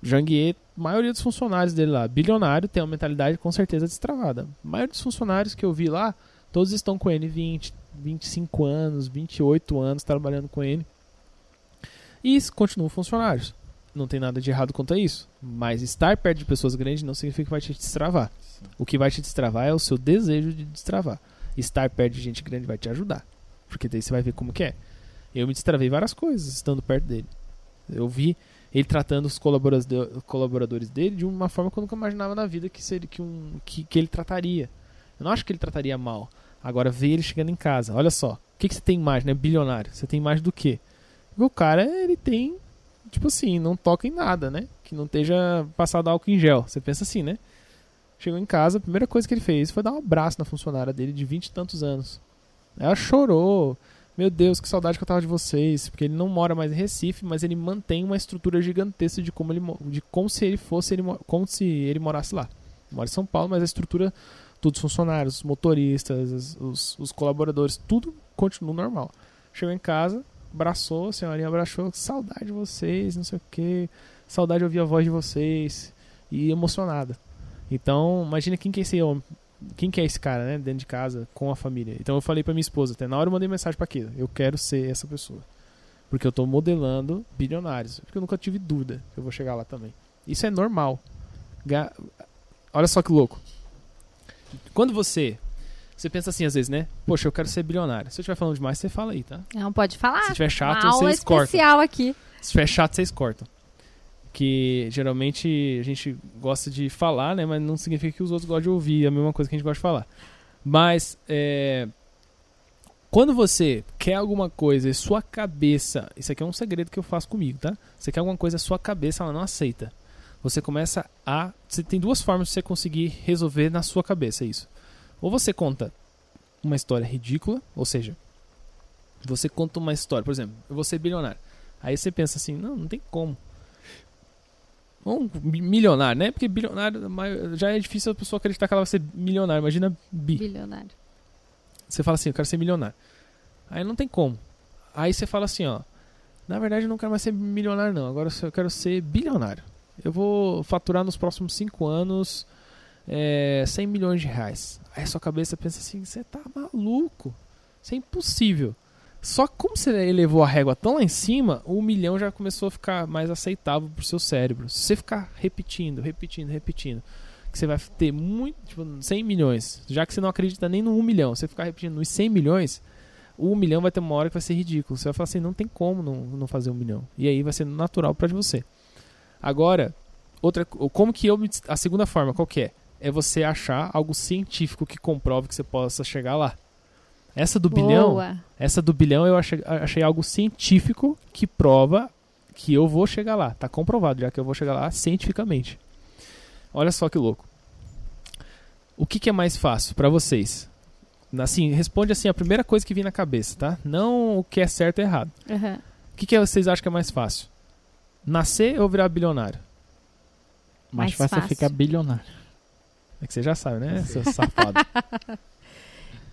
O Janguier, a maioria dos funcionários dele lá, bilionário, tem uma mentalidade com certeza destravada. A maioria dos funcionários que eu vi lá, todos estão com ele 20, 25 anos, 28 anos trabalhando com ele. E continuam funcionários. Não tem nada de errado quanto a isso. Mas estar perto de pessoas grandes não significa que vai te destravar. O que vai te destravar é o seu desejo de destravar. Estar perto de gente grande vai te ajudar. Porque daí você vai ver como que é. Eu me destravei várias coisas estando perto dele. Eu vi ele tratando os colaboradores de- colaboradores dele de uma forma que eu nunca imaginava na vida que, seria, que, um, que, que ele trataria. Eu não acho que ele trataria mal. Agora, ver ele chegando em casa. Olha só. O que, que você tem mais, né? Bilionário. Você tem mais do quê? Porque o cara, ele tem. Tipo assim, não toca em nada, né? Que não esteja passado álcool em gel. Você pensa assim, né? Chegou em casa, a primeira coisa que ele fez foi dar um abraço na funcionária dele de vinte e tantos anos. Ela chorou. Meu Deus, que saudade que eu tava de vocês. Porque ele não mora mais em Recife, mas ele mantém uma estrutura gigantesca de como ele de como se ele fosse ele, mo- como se ele morasse lá. Mora em São Paulo, mas a estrutura, todos os funcionários, os motoristas, os, os colaboradores, tudo continua normal. Chegou em casa, abraçou, a senhorinha abraçou, saudade de vocês, não sei o que, saudade de ouvir a voz de vocês e emocionada. Então, imagina quem que é esse homem, quem que é esse cara, né, dentro de casa com a família. Então eu falei pra minha esposa, até na hora eu mandei mensagem pra Keila, eu quero ser essa pessoa. Porque eu tô modelando bilionários, porque eu nunca tive dúvida que eu vou chegar lá também. Isso é normal. Olha só que louco. Quando você você pensa assim às vezes, né? Poxa, eu quero ser bilionário. Se eu estiver falando demais, você fala aí, tá? Não pode falar. Se tiver chato, uma vocês cortam. especial aqui. Se tiver chato, vocês cortam. Que geralmente a gente gosta de falar, né? Mas não significa que os outros gostam de ouvir a mesma coisa que a gente gosta de falar. Mas é, quando você quer alguma coisa e sua cabeça. Isso aqui é um segredo que eu faço comigo, tá? Você quer alguma coisa, sua cabeça ela não aceita. Você começa a. Você tem duas formas de você conseguir resolver na sua cabeça isso. Ou você conta uma história ridícula, ou seja, você conta uma história, por exemplo, eu vou ser bilionário. Aí você pensa assim, não, não tem como. Um milionário, né? Porque bilionário já é difícil a pessoa acreditar que ela vai ser milionário. Imagina bi. Bilionário. Você fala assim, eu quero ser milionário. Aí não tem como. Aí você fala assim, ó. Na verdade eu não quero mais ser milionário, não. Agora eu quero ser bilionário. Eu vou faturar nos próximos 5 anos é, 100 milhões de reais. Aí sua cabeça pensa assim, você tá maluco. Isso é impossível. Só que como você elevou a régua tão lá em cima, o milhão já começou a ficar mais aceitável pro seu cérebro. Se você ficar repetindo, repetindo, repetindo, que você vai ter muito, tipo, 100 milhões, já que você não acredita nem no 1 milhão, você ficar repetindo nos 100 milhões, O milhão vai ter uma hora que vai ser ridículo. Você vai falar assim, não tem como não, não fazer um milhão. E aí vai ser natural para você. Agora, outra, como que eu a segunda forma qual que é? É você achar algo científico que comprove que você possa chegar lá. Essa do bilhão, Boa. essa do bilhão eu achei, achei algo científico que prova que eu vou chegar lá. Tá comprovado já que eu vou chegar lá cientificamente. Olha só que louco. O que, que é mais fácil para vocês? Assim, responde assim a primeira coisa que vem na cabeça, tá? Não o que é certo ou errado. Aham. O que, que vocês acham que é mais fácil? Nascer ou virar bilionário? Mais Mais fácil é fácil. ficar bilionário. É que você já sabe, né, seu safado?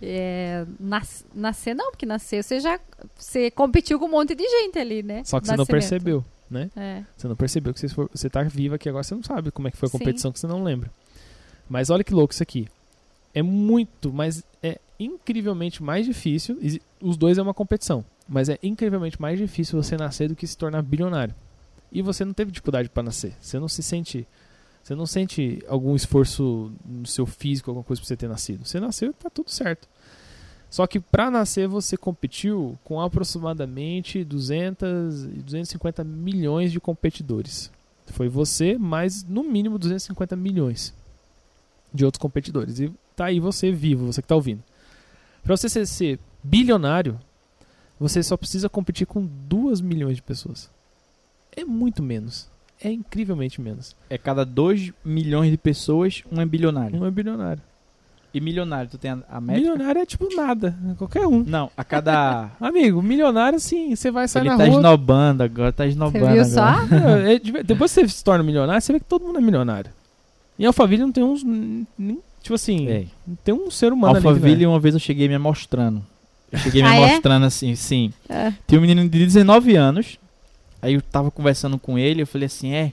É, nas- nascer não, porque nascer você já você competiu com um monte de gente ali, né? Só que você não Nascimento. percebeu, né? É. Você não percebeu que você, for, você tá vivo aqui agora, você não sabe como é que foi a Sim. competição que você não lembra. Mas olha que louco isso aqui. É muito, mas é incrivelmente mais difícil. Os dois é uma competição, mas é incrivelmente mais difícil você nascer do que se tornar bilionário. E você não teve dificuldade para nascer. Você não se sente, você não sente algum esforço no seu físico, alguma coisa para você ter nascido. Você nasceu, e tá tudo certo. Só que para nascer você competiu com aproximadamente 200 e 250 milhões de competidores. Foi você mais no mínimo 250 milhões de outros competidores. E tá aí você vivo, você que tá ouvindo. Para você ser, bilionário, você só precisa competir com 2 milhões de pessoas. É muito menos. É incrivelmente menos. É cada 2 milhões de pessoas, um é bilionário. Um é bilionário. E milionário, tu tem a, a métrica? Milionário é tipo nada, qualquer um. Não, a cada... Amigo, milionário sim, você vai sair Ele na tá rua. esnobando agora, tá Você esnobando viu agora. só? É, é, de- depois que você se torna milionário, você vê que todo mundo é milionário. Em Alphaville não tem uns. Tipo assim, É. não tem um ser humano ali. que não é. Alphaville, uma vez eu cheguei me mostrando. Eu cheguei me Ah, é? mostrando assim, sim. É. Tinha um menino de 19 anos. Aí eu tava conversando com ele, eu falei assim, é.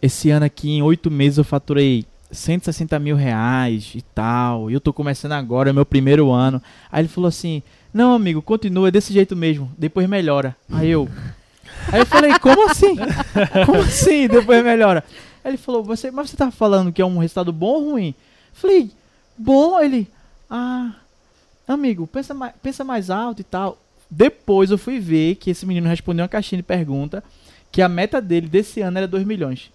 Esse ano aqui, em oito meses, eu faturei 160 mil reais e tal. E eu tô começando agora, é meu primeiro ano. Aí ele falou assim, não, amigo, continua desse jeito mesmo, depois melhora. Aí eu. Aí eu falei, como assim? Como assim? Depois melhora. Aí ele falou, você, mas você tá falando que é um resultado bom ou ruim? Eu falei, bom, ele. Ah, amigo, pensa mais, pensa mais alto e tal. Depois eu fui ver que esse menino respondeu uma caixinha de pergunta que a meta dele desse ano era 2 milhões.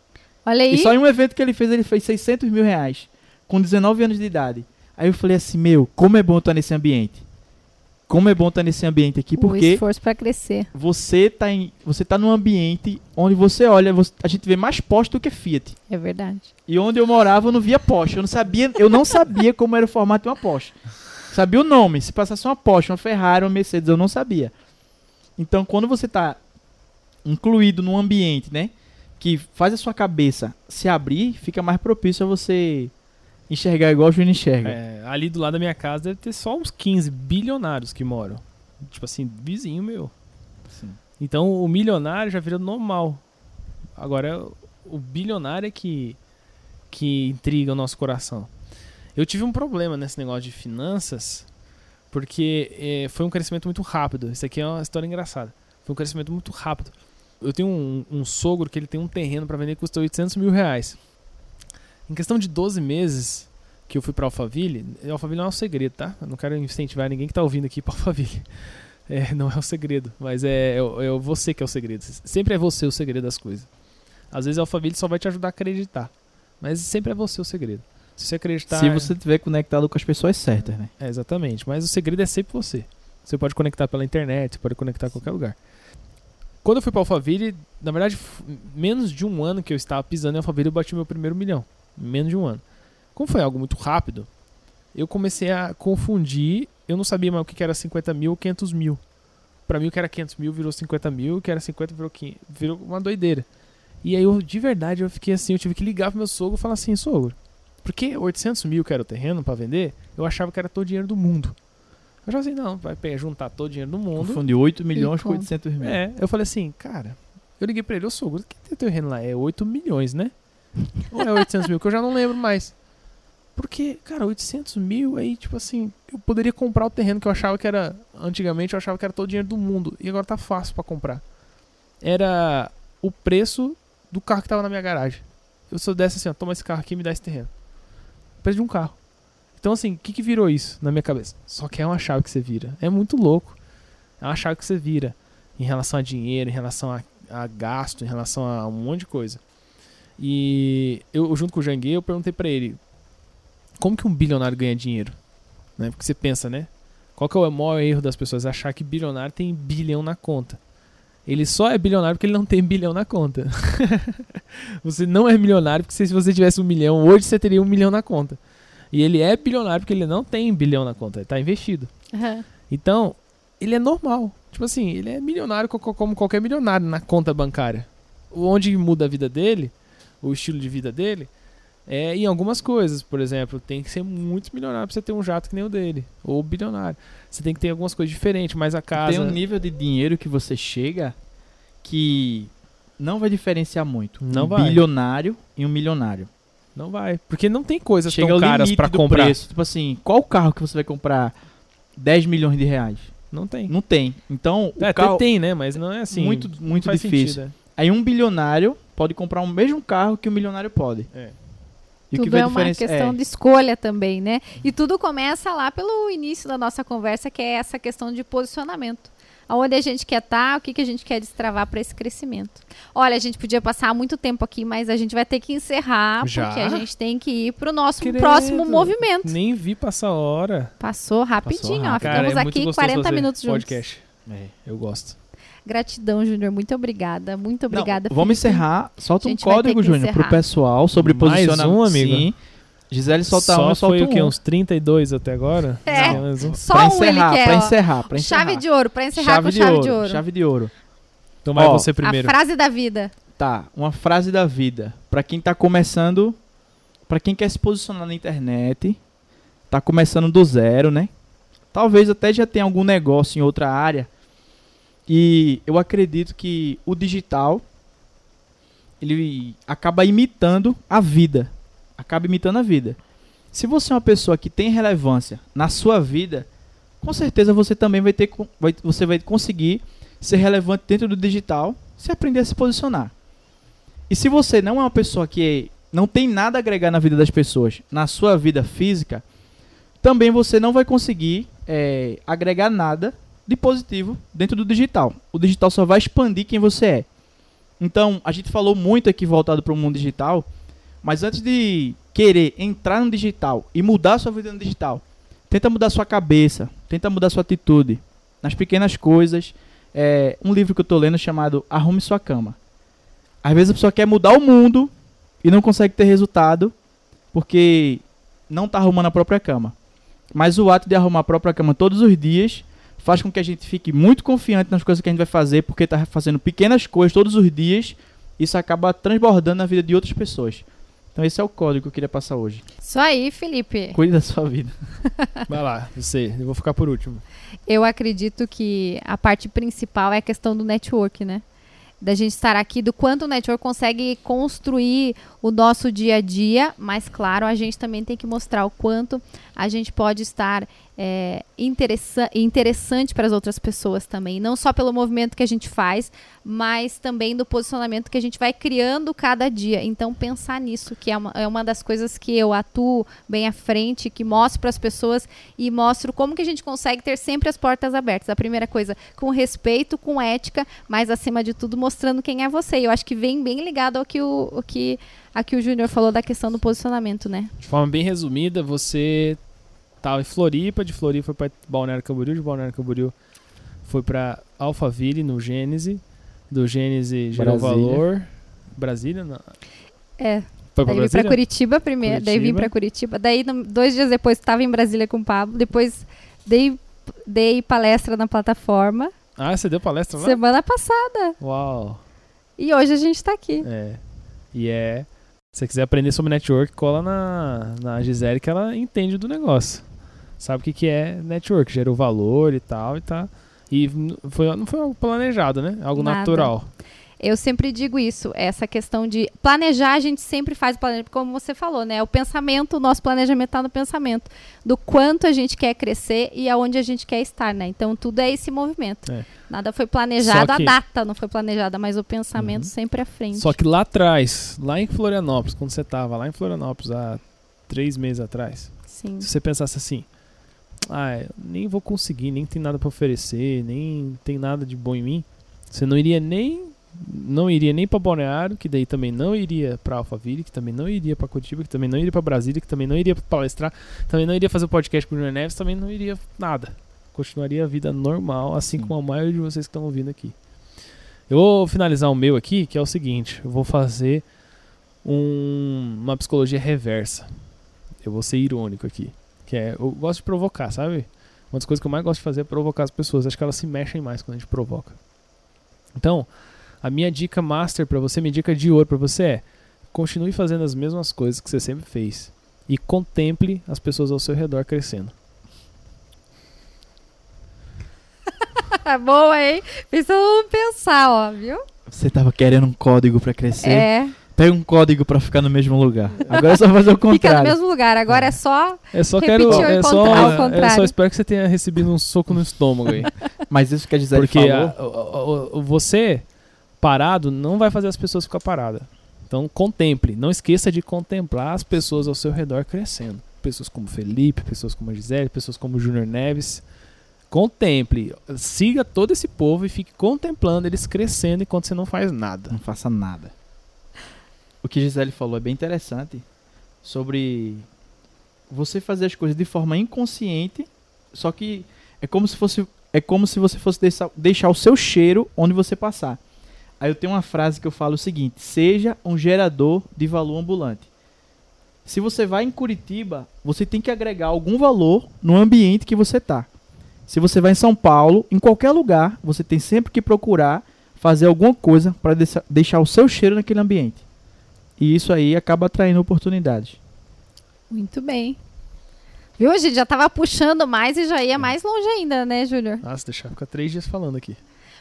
Olha aí. E só em um evento que ele fez, ele fez 600 mil reais, com 19 anos de idade. Aí eu falei assim, meu, como é bom estar nesse ambiente. Como é bom estar nesse ambiente aqui, o porque esforço pra crescer. você tá em, você tá num ambiente onde você olha, você- a gente vê mais Porsche do que Fiat. É verdade. E onde eu morava eu não via Porsche. Eu não sabia, eu não sabia como era o formato de uma Porsche. Sabia o nome. Se passasse uma Porsche, uma Ferrari, uma Mercedes, eu não sabia. Então, quando você está incluído num ambiente, né, que faz a sua cabeça se abrir, fica mais propício a você enxergar igual o Júnior enxerga. É, ali do lado da minha casa deve ter só uns 15 bilionários que moram. Tipo assim, vizinho meu. Sim. Então o milionário já vira normal. Agora o bilionário é que, que intriga o nosso coração. Eu tive um problema nesse negócio de finanças, porque eh, foi um crescimento muito rápido. Isso aqui é uma história engraçada. Foi um crescimento muito rápido. Eu tenho um, um sogro que ele tem um terreno para vender que custa 800 mil reais. Em questão de 12 meses que eu fui para Alphaville, Alphaville não é um segredo, tá? Eu não quero incentivar ninguém que tá ouvindo aqui para Alphaville. É, não é um segredo, mas é, é, é você que é o segredo. Sempre é você o segredo das coisas. Às vezes a Alphaville só vai te ajudar a acreditar, mas sempre é você o segredo. Se você acreditar. Se você estiver conectado com as pessoas certas, né? É, exatamente. Mas o segredo é sempre você. Você pode conectar pela internet, pode conectar a qualquer lugar. Quando eu fui para Alphaville, na verdade, menos de um ano que eu estava pisando em Alphaville, eu bati meu primeiro milhão. Menos de um ano. Como foi algo muito rápido, eu comecei a confundir. Eu não sabia mais o que que era 50 mil ou 500 mil. Pra mim, o que era 500 mil virou 50 mil, o que era 50 virou 500. Virou uma doideira. E aí, eu, de verdade, eu fiquei assim. Eu tive que ligar pro meu sogro e falar assim: sogro, porque 800 mil que era o terreno para vender, eu achava que era todo o dinheiro do mundo. Eu achava assim, não, vai juntar todo o dinheiro do mundo. Confundiu 8 milhões com com- 800 mil. É, eu falei assim, cara, eu liguei pra ele, ô sogro, que tem terreno lá? É 8 milhões, né? Ou é 800 mil, que eu já não lembro mais. Porque, cara, 800 mil, aí, tipo assim, eu poderia comprar o terreno que eu achava que era, antigamente eu achava que era todo o dinheiro do mundo, e agora tá fácil pra comprar. Era o preço do carro que tava na minha garagem. Eu só desse assim, ó, toma esse carro aqui e me dá esse terreno. Preço de um carro. Então, assim, o que, que virou isso na minha cabeça? Só que é uma chave que você vira. É muito louco. É uma chave que você vira em relação a dinheiro, em relação a, a gasto, em relação a um monte de coisa. E eu, junto com o Jangue, eu perguntei pra ele como que um bilionário ganha dinheiro? Né? Porque você pensa, né? Qual que é o maior erro das pessoas? Achar que bilionário tem bilhão na conta. Ele só é bilionário porque ele não tem bilhão na conta. você não é milionário porque se você tivesse um milhão, hoje você teria um milhão na conta. E ele é bilionário porque ele não tem bilhão na conta, ele tá investido. Aham. Então, ele é normal. Tipo assim, ele é milionário co- co- como qualquer milionário na conta bancária. Onde muda a vida dele, o estilo de vida dele, é em algumas coisas. Por exemplo, tem que ser muito milionário pra você ter um jato que nem o dele. Ou bilionário. Você tem que ter algumas coisas diferentes, mas a casa. Tem um nível de dinheiro que você chega que não vai diferenciar muito. Não um vai. bilionário e um milionário. Não vai. Porque não tem coisas Chega tão caras do comprar. preço. Tipo assim, qual carro que você vai comprar 10 milhões de reais? Não tem. Não tem. Então, o É, até carro tem, né? Mas não é assim. muito muito difícil. sentido, é. Aí um bilionário pode comprar o mesmo carro que o milionário pode. É. E tudo é uma questão é, de escolha também, né? E tudo começa lá pelo início da nossa conversa, que é essa questão de posicionamento. Aonde a gente quer estar, o que, que a gente quer destravar para esse crescimento. Olha, a gente podia passar muito tempo aqui, mas a gente vai ter que encerrar, Já? porque a gente tem que ir para o nosso Credo. próximo movimento. Nem vi passar a hora. Passou rapidinho, ó. rápido. Cara, Ficamos é aqui gostoso 40 fazer minutos juntos. podcast. é. Eu gosto. Gratidão, Júnior. Muito obrigada. Muito Não, obrigada. vamos Felipe. encerrar. Solta um código, Júnior, pro pessoal sobre Mais posicionamento. um, amigo? Sim. Gisele solta Só um, eu solto foi o quê? um. Uns 32 até agora? É. Não, um. Só pra um encerrar, ele quer, pra encerrar, pra encerrar. Chave de ouro, para encerrar chave com de chave ouro, de ouro. Chave de ouro. Então vai Ó, você primeiro. A frase da vida. Tá, uma frase da vida. Pra quem tá começando, pra quem quer se posicionar na internet, tá começando do zero, né? Talvez até já tenha algum negócio em outra área. E eu acredito que o digital ele acaba imitando a vida. Acaba imitando a vida. Se você é uma pessoa que tem relevância na sua vida, com certeza você também vai ter vai, você vai conseguir ser relevante dentro do digital se aprender a se posicionar. E se você não é uma pessoa que não tem nada a agregar na vida das pessoas, na sua vida física, também você não vai conseguir é, agregar nada de positivo dentro do digital. O digital só vai expandir quem você é. Então, a gente falou muito aqui voltado para o mundo digital, mas antes de querer entrar no digital e mudar sua vida no digital, tenta mudar sua cabeça, tenta mudar sua atitude nas pequenas coisas. É, um livro que eu tô lendo chamado Arrume Sua Cama. Às vezes a pessoa quer mudar o mundo e não consegue ter resultado porque não tá arrumando a própria cama. Mas o ato de arrumar a própria cama todos os dias faz com que a gente fique muito confiante nas coisas que a gente vai fazer, porque tá fazendo pequenas coisas todos os dias. Isso acaba transbordando na vida de outras pessoas. Então esse é o código que eu queria passar hoje. Isso aí, Felipe. Cuide da sua vida. Vai lá, você. Eu vou ficar por último. Eu acredito que a parte principal é a questão do network, né? Da gente estar aqui, do quanto o network consegue construir o nosso dia a dia, mas claro, a gente também tem que mostrar o quanto a gente pode estar é, interessa interessante para as outras pessoas também. Não só pelo movimento que a gente faz, mas também do posicionamento que a gente vai criando cada dia. Então, pensar nisso, que é uma, é uma das coisas que eu atuo bem à frente, que mostro para as pessoas e mostro como que a gente consegue ter sempre as portas abertas. A primeira coisa, com respeito, com ética, mas acima de tudo, mostrando quem é você. E eu acho que vem bem ligado ao que o, o que o Júnior falou da questão do posicionamento, né? De forma bem resumida, você tava em Floripa, de Floripa foi pra Balneário Camboriú, de Balneário Camboriú foi pra Alphaville, no Gênese. Do Gênese gerou Brasília. valor. Brasília? Não. É. Foi pra Daí vim pra Brasília? Curitiba primeiro, daí vim Curitiba. pra Curitiba. Daí, no- dois dias depois, estava em Brasília com o Pablo. Depois, dei, dei palestra na plataforma. Ah, você deu palestra lá? Semana passada. Uau. E hoje a gente tá aqui. É. E é. Se você quiser aprender sobre network, cola na, na Gisele que ela entende do negócio. Sabe o que, que é network, gerou valor e tal e tá. E foi, não foi algo planejado, né? Algo Nada. natural. Eu sempre digo isso, essa questão de planejar, a gente sempre faz o planejamento, como você falou, né? O pensamento, o nosso planejamento está no pensamento, do quanto a gente quer crescer e aonde a gente quer estar, né? Então tudo é esse movimento. É. Nada foi planejado, que- a data não foi planejada, mas o pensamento Uhum. sempre à frente. Só que lá atrás, lá em Florianópolis, quando você tava lá em Florianópolis há três meses atrás, Sim. se você pensasse assim, ah, nem vou conseguir, nem tem nada pra oferecer, nem tem nada de bom em mim, você não iria nem não iria nem pra Balneário, que daí também não iria pra Alphaville, que também não iria pra Curitiba, que também não iria pra Brasília, que também não iria palestrar, também não iria fazer o podcast com o Júnior Neves, também não iria nada. Continuaria a vida normal, assim Sim. como a maioria de vocês que estão ouvindo aqui. Eu vou finalizar o meu aqui, que é o seguinte: eu vou fazer um- uma psicologia reversa. Eu vou ser irônico aqui. Que é, eu gosto de provocar, sabe? Uma das coisas que eu mais gosto de fazer é provocar as pessoas. Acho que elas se mexem mais quando a gente provoca. Então, a minha dica master pra você, minha dica de ouro pra você é: continue fazendo as mesmas coisas que você sempre fez e contemple as pessoas ao seu redor crescendo. Boa, hein? Mundo pensar, ó, viu? Você tava querendo um código pra crescer? É. Pega um código pra ficar no mesmo lugar. Agora é só fazer o Fica contrário. no mesmo lugar. Agora é só. É só quero. É só, ao é contrário. só espero que você tenha recebido um soco no estômago aí. Mas isso que a Gisele Porque falou... a- o- você parado não vai fazer as pessoas ficar paradas. Então contemple, não esqueça de contemplar as pessoas ao seu redor crescendo. Pessoas como Felipe, pessoas como a Gisele, pessoas como o Júnior Neves. Contemple, siga todo esse povo e fique contemplando eles crescendo enquanto você não faz nada. Não faça nada. O que Gisele falou é bem interessante sobre você fazer as coisas de forma inconsciente, só que é como se fosse é como se você fosse deixar, deixar o seu cheiro onde você passar. Aí eu tenho uma frase que eu falo o seguinte: seja um gerador de valor ambulante. Se você vai em Curitiba, você tem que agregar algum valor no ambiente que você tá. Se você vai em São Paulo, em qualquer lugar, você tem sempre que procurar fazer alguma coisa para deixar o seu cheiro naquele ambiente. E isso aí acaba atraindo oportunidades. Muito bem. Viu? A gente já tava puxando mais e já ia mais longe ainda, né, Júnior? Nossa, deixa eu ficar três dias falando aqui.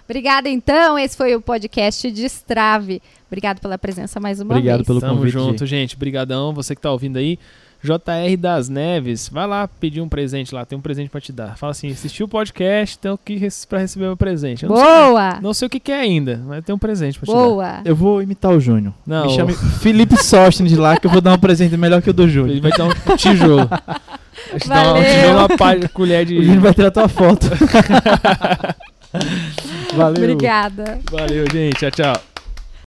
Obrigada, então. Esse foi o podcast Destrave. Obrigado pela presença mais uma Obrigado vez. pelo Tamo convite, junto, gente. Brigadão. Você que tá ouvindo aí. JR das Neves, vai lá pedir um presente lá, tem um presente pra te dar. Fala assim, assistiu o podcast, então que rece- pra receber meu presente. Eu não, sei, Boa! não sei o que, que é ainda, mas tem um presente pra te dar. Boa! Eu vou imitar o Júnior. Não, Me chame Felipe Sostens lá que eu vou dar um presente melhor que o do ele Júnior. vai dar um tijolo. Vai dar um Valeu. tijolo, uma pá colher de... O Júnior vai tirar tua foto. Valeu. Obrigada. Valeu, gente. Tchau, tchau.